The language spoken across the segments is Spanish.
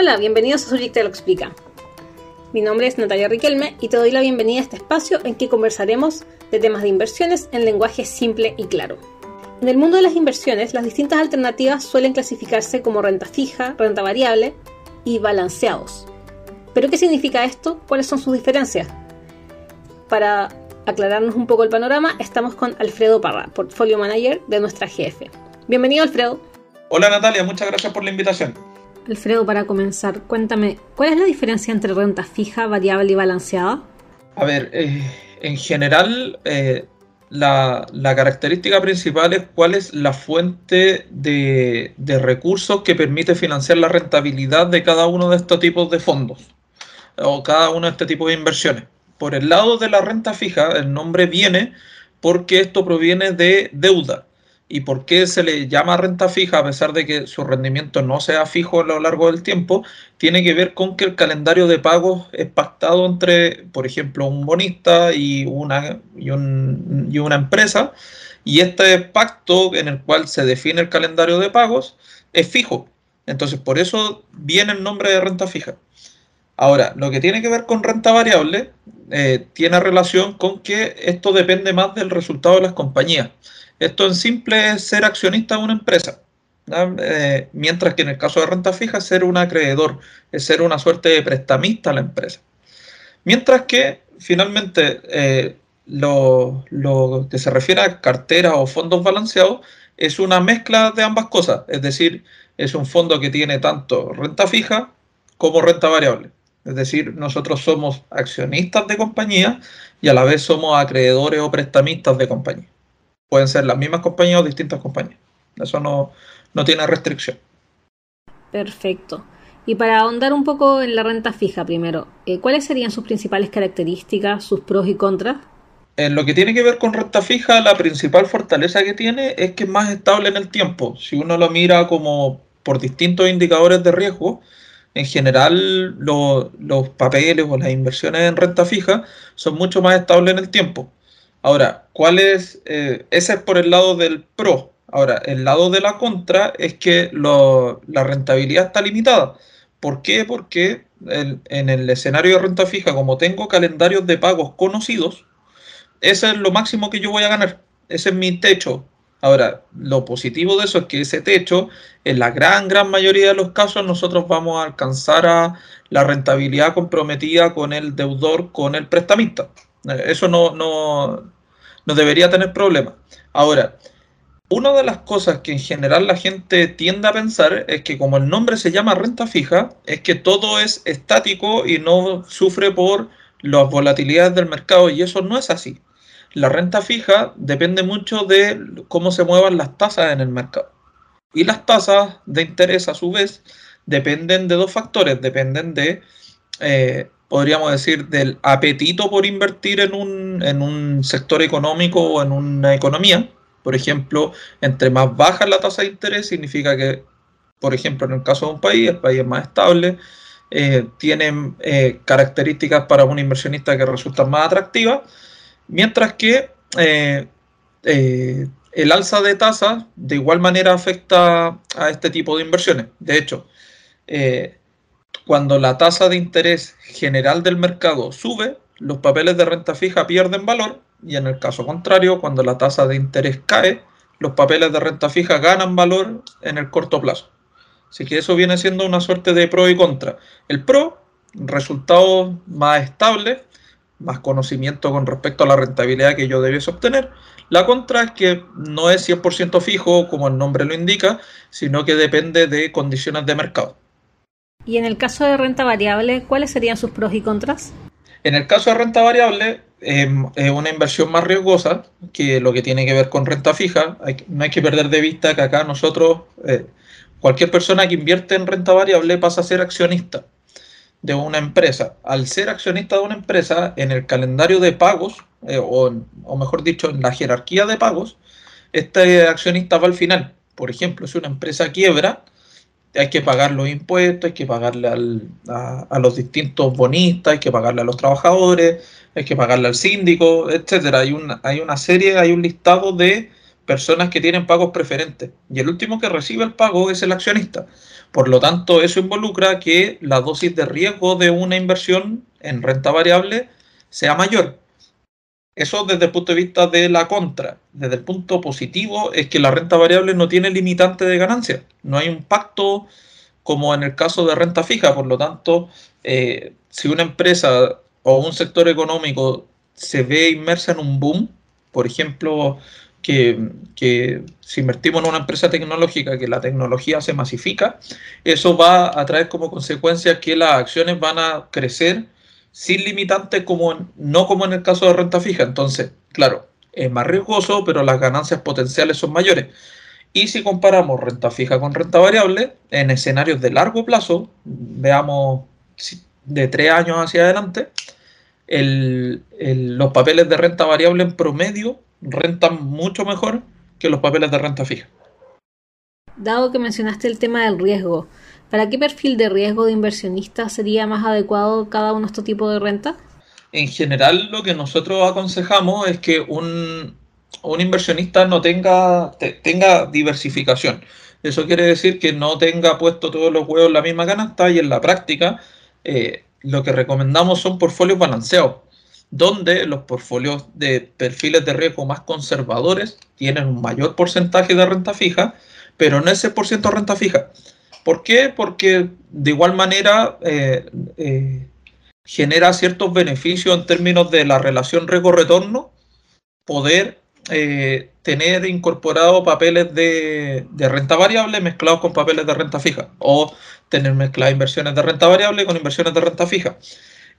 Hola, bienvenidos a Surjik te lo explica. Mi nombre es Natalia Riquelme y te doy la bienvenida a este espacio en que conversaremos de temas de inversiones en lenguaje simple y claro. En el mundo de las inversiones, las distintas alternativas suelen clasificarse como renta fija, renta variable y balanceados. ¿Pero qué significa esto? ¿Cuáles son sus diferencias? Para aclararnos un poco el panorama, estamos con Alfredo Parra, Portfolio Manager de nuestra GF. Bienvenido, Alfredo. Hola, Natalia, muchas gracias por la invitación. Alfredo, para comenzar, cuéntame, ¿cuál es la diferencia entre renta fija, variable y balanceada? A ver, eh, en general, eh, la, característica principal es cuál es la fuente de, de, recursos que permite financiar la rentabilidad de cada uno de estos tipos de fondos o cada uno de este tipo de inversiones. Por el lado de la renta fija, el nombre viene porque esto proviene de deuda. ¿Y por qué se le llama renta fija a pesar de que su rendimiento no sea fijo a lo largo del tiempo? Tiene que ver con que el calendario de pagos es pactado entre, por ejemplo, un bonista y una, y, una empresa. Y este pacto en el cual se define el calendario de pagos es fijo. Entonces, por eso viene el nombre de renta fija. Ahora, lo que tiene que ver con renta variable eh, tiene relación con que esto depende más del resultado de las compañías. Esto en simple es ser accionista de una empresa. Eh, mientras que en el caso de renta fija es ser un acreedor, es ser una suerte de prestamista a la empresa. Mientras que finalmente eh, lo, lo, que se refiere a cartera o fondos balanceados es una mezcla de ambas cosas, es decir, es un fondo que tiene tanto renta fija como renta variable. Es decir, nosotros somos accionistas de compañía y a la vez somos acreedores o prestamistas de compañía. Pueden ser las mismas compañías o distintas compañías. Eso no, tiene restricción. Perfecto. Y para ahondar un poco en la renta fija primero, eh, ¿cuáles serían sus principales características, sus pros y contras? En lo que tiene que ver con renta fija, la principal fortaleza que tiene es que es más estable en el tiempo. Si uno lo mira como por distintos indicadores de riesgo, en general los papeles o las inversiones en renta fija son mucho más estables en el tiempo. Ahora, ¿cuál es? Eh, ese es por el lado del pro. Ahora, el lado de la contra es que la rentabilidad está limitada. ¿Por qué? Porque en el escenario de renta fija, como tengo calendarios de pagos conocidos, ese es lo máximo que yo voy a ganar. Ese es mi techo. Ahora, lo positivo de eso es que ese techo, en la gran, gran mayoría de los casos, nosotros vamos a alcanzar a la rentabilidad comprometida con el deudor, con el prestamista. Eso no, no, no debería tener problema. Ahora, una de las cosas que en general la gente tiende a pensar es que como el nombre se llama renta fija, es que todo es estático y no sufre por las volatilidades del mercado y eso no es así. La renta fija depende mucho de cómo se muevan las tasas en el mercado. Y las tasas de interés, a su vez, dependen de dos factores. Dependen de, eh, podríamos decir, del apetito por invertir en un, en un sector económico o en una economía. Por ejemplo, entre más baja la tasa de interés, significa que, por ejemplo, en el caso de un país, el país es más estable, eh, tiene eh, características para un inversionista que resultan más atractivas Mientras que eh, eh, el alza de tasas de igual manera afecta a este tipo de inversiones. De hecho, eh, cuando la tasa de interés general del mercado sube, los papeles de renta fija pierden valor y en el caso contrario, cuando la tasa de interés cae, los papeles de renta fija ganan valor en el corto plazo. Así que eso viene siendo una suerte de pro y contra. El pro, resultados más estables, más conocimiento con respecto a la rentabilidad que yo debiese obtener. La contra es que no es 100% fijo, como el nombre lo indica, sino que depende de condiciones de mercado. Y en el caso de renta variable, ¿cuáles serían sus pros y contras? En el caso de renta variable, em, es una inversión más riesgosa que lo que tiene que ver con renta fija. no hay que perder de vista que acá nosotros, eh, cualquier persona que invierte en renta variable pasa a ser accionista de una empresa. Al ser accionista de una empresa, en el calendario de pagos, eh, o, mejor dicho, en la jerarquía de pagos, este accionista va al final. Por ejemplo, si una empresa quiebra, hay que pagar los impuestos, hay que pagarle a, los distintos bonistas, hay que pagarle a los trabajadores, hay que pagarle al síndico, etcétera. Hay una, hay una serie, hay un listado de personas que tienen pagos preferentes y el último que recibe el pago es el accionista. Por lo tanto, eso involucra que la dosis de riesgo de una inversión en renta variable sea mayor. Eso desde el punto de vista de la contra. Desde el punto positivo es que la renta variable no tiene limitante de ganancia. No hay un pacto como en el caso de renta fija. Por lo tanto, eh, si una empresa o un sector económico se ve inmersa en un boom, por ejemplo, que, si invertimos en una empresa tecnológica, que la tecnología se masifica, eso va a traer como consecuencia que las acciones van a crecer sin limitantes, como no como en el caso de renta fija. Entonces, claro, es más riesgoso, pero las ganancias potenciales son mayores. Y si comparamos renta fija con renta variable, en escenarios de largo plazo, veamos de tres años hacia adelante, los papeles de renta variable en promedio rentan mucho mejor que los papeles de renta fija. Dado que mencionaste el tema del riesgo, ¿para qué perfil de riesgo de inversionista sería más adecuado cada uno de estos tipos de renta? En general, lo que nosotros aconsejamos es que un, inversionista no tenga, diversificación. Eso quiere decir que no tenga puesto todos los huevos en la misma canasta y en la práctica eh, lo que recomendamos son portfolios balanceados donde los portfolios de perfiles de riesgo más conservadores tienen un mayor porcentaje de renta fija, pero no ese por ciento renta fija. ¿Por qué? Porque de igual manera eh, eh, genera ciertos beneficios en términos de la relación riesgo-retorno, poder eh, tener incorporado papeles de, de, renta variable mezclados con papeles de renta fija, o tener mezcladas inversiones de renta variable con inversiones de renta fija.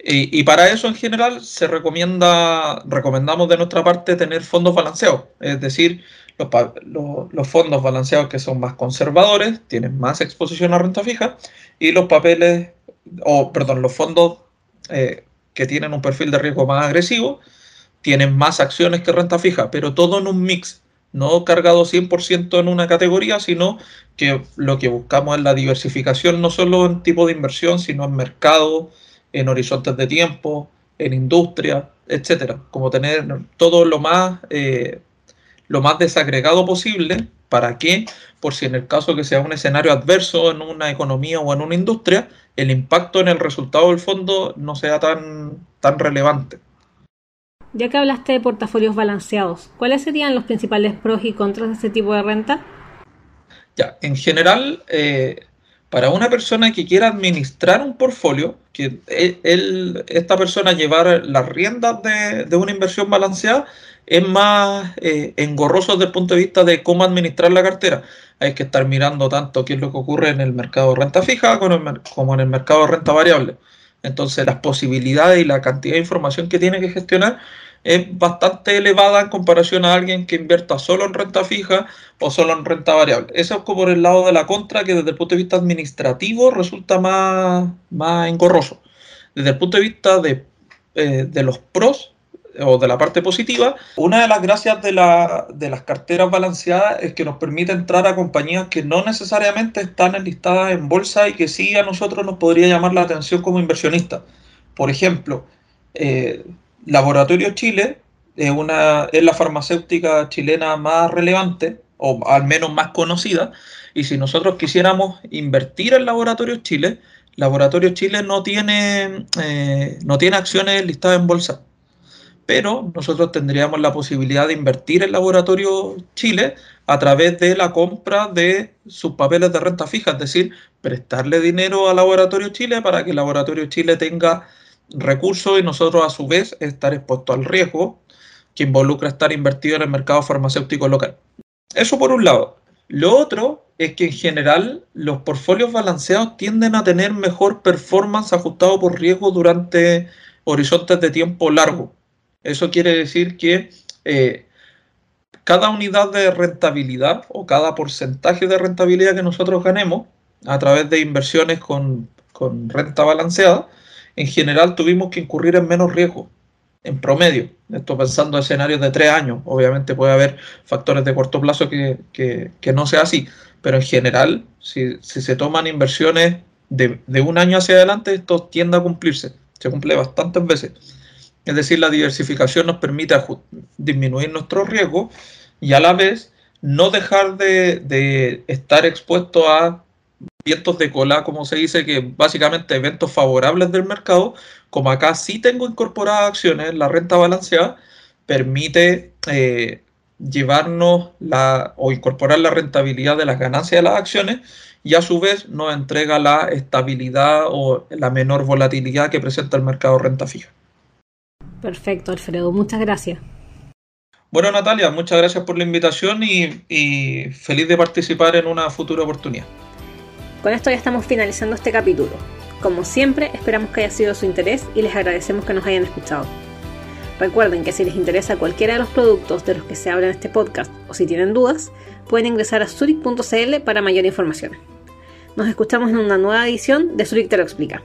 Y, para eso en general se recomienda, recomendamos de nuestra parte tener fondos balanceados, es decir, los, fondos balanceados que son más conservadores tienen más exposición a renta fija y los papeles, o perdón, los fondos eh, que tienen un perfil de riesgo más agresivo tienen más acciones que renta fija, pero todo en un mix, no cargado 100% en una categoría, sino que lo que buscamos es la diversificación no solo en tipo de inversión, sino en mercado, en horizontes de tiempo, en industria, etcétera. Como tener todo lo más, eh, lo más desagregado posible para que, por si en el caso que sea un escenario adverso en una economía o en una industria, el impacto en el resultado del fondo no sea tan, tan relevante. Ya que hablaste de portafolios balanceados, ¿cuáles serían los principales pros y contras de este tipo de renta? Ya, en general, eh, para una persona que quiera administrar un portfolio, que él, esta persona llevar las riendas de, una inversión balanceada, es más eh, engorroso desde el punto de vista de cómo administrar la cartera. Hay que estar mirando tanto qué es lo que ocurre en el mercado de renta fija como en el mercado de renta variable. Entonces las posibilidades y la cantidad de información que tiene que gestionar es bastante elevada en comparación a alguien que invierta solo en renta fija o solo en renta variable. Eso es como por el lado de la contra, que desde el punto de vista administrativo resulta más, más engorroso. Desde el punto de vista de, eh, de los pros o de la parte positiva, una de las gracias de, la, de las carteras balanceadas es que nos permite entrar a compañías que no necesariamente están enlistadas en bolsa y que sí a nosotros nos podría llamar la atención como inversionistas. Por ejemplo, eh, Laboratorio Chile es, una, es la farmacéutica chilena más relevante, o al menos más conocida, y si nosotros quisiéramos invertir en Laboratorio Chile, Laboratorio Chile no tiene, eh, no tiene acciones listadas en bolsa, pero nosotros tendríamos la posibilidad de invertir en Laboratorio Chile a través de la compra de sus papeles de renta fija, es decir, prestarle dinero a Laboratorio Chile para que Laboratorio Chile tenga recursos y nosotros a su vez estar expuestos al riesgo que involucra estar invertido en el mercado farmacéutico local. Eso por un lado. Lo otro es que en general los portfolios balanceados tienden a tener mejor performance ajustado por riesgo durante horizontes de tiempo largo. Eso quiere decir que eh, cada unidad de rentabilidad o cada porcentaje de rentabilidad que nosotros ganemos a través de inversiones con, con renta balanceada en general tuvimos que incurrir en menos riesgo, en promedio. Esto pensando en escenarios de tres años. Obviamente puede haber factores de corto plazo que, no sea así, pero en general, si, se toman inversiones de, un año hacia adelante, esto tiende a cumplirse. Se cumple bastantes veces. Es decir, la diversificación nos permite disminuir nuestro riesgo y a la vez no dejar de, estar expuesto a vientos de cola, como se dice, que básicamente eventos favorables del mercado, como acá sí tengo incorporadas acciones, la renta balanceada permite eh, llevarnos la, o incorporar la rentabilidad de las ganancias de las acciones y a su vez nos entrega la estabilidad o la menor volatilidad que presenta el mercado renta fija. Perfecto, Alfredo, muchas gracias. Bueno, Natalia, muchas gracias por la invitación y, feliz de participar en una futura oportunidad. Con esto ya estamos finalizando este capítulo. Como siempre, esperamos que haya sido de su interés y les agradecemos que nos hayan escuchado. Recuerden que si les interesa cualquiera de los productos de los que se habla en este podcast o si tienen dudas, pueden ingresar a zurich.cl para mayor información. Nos escuchamos en una nueva edición de Zurich te lo explica.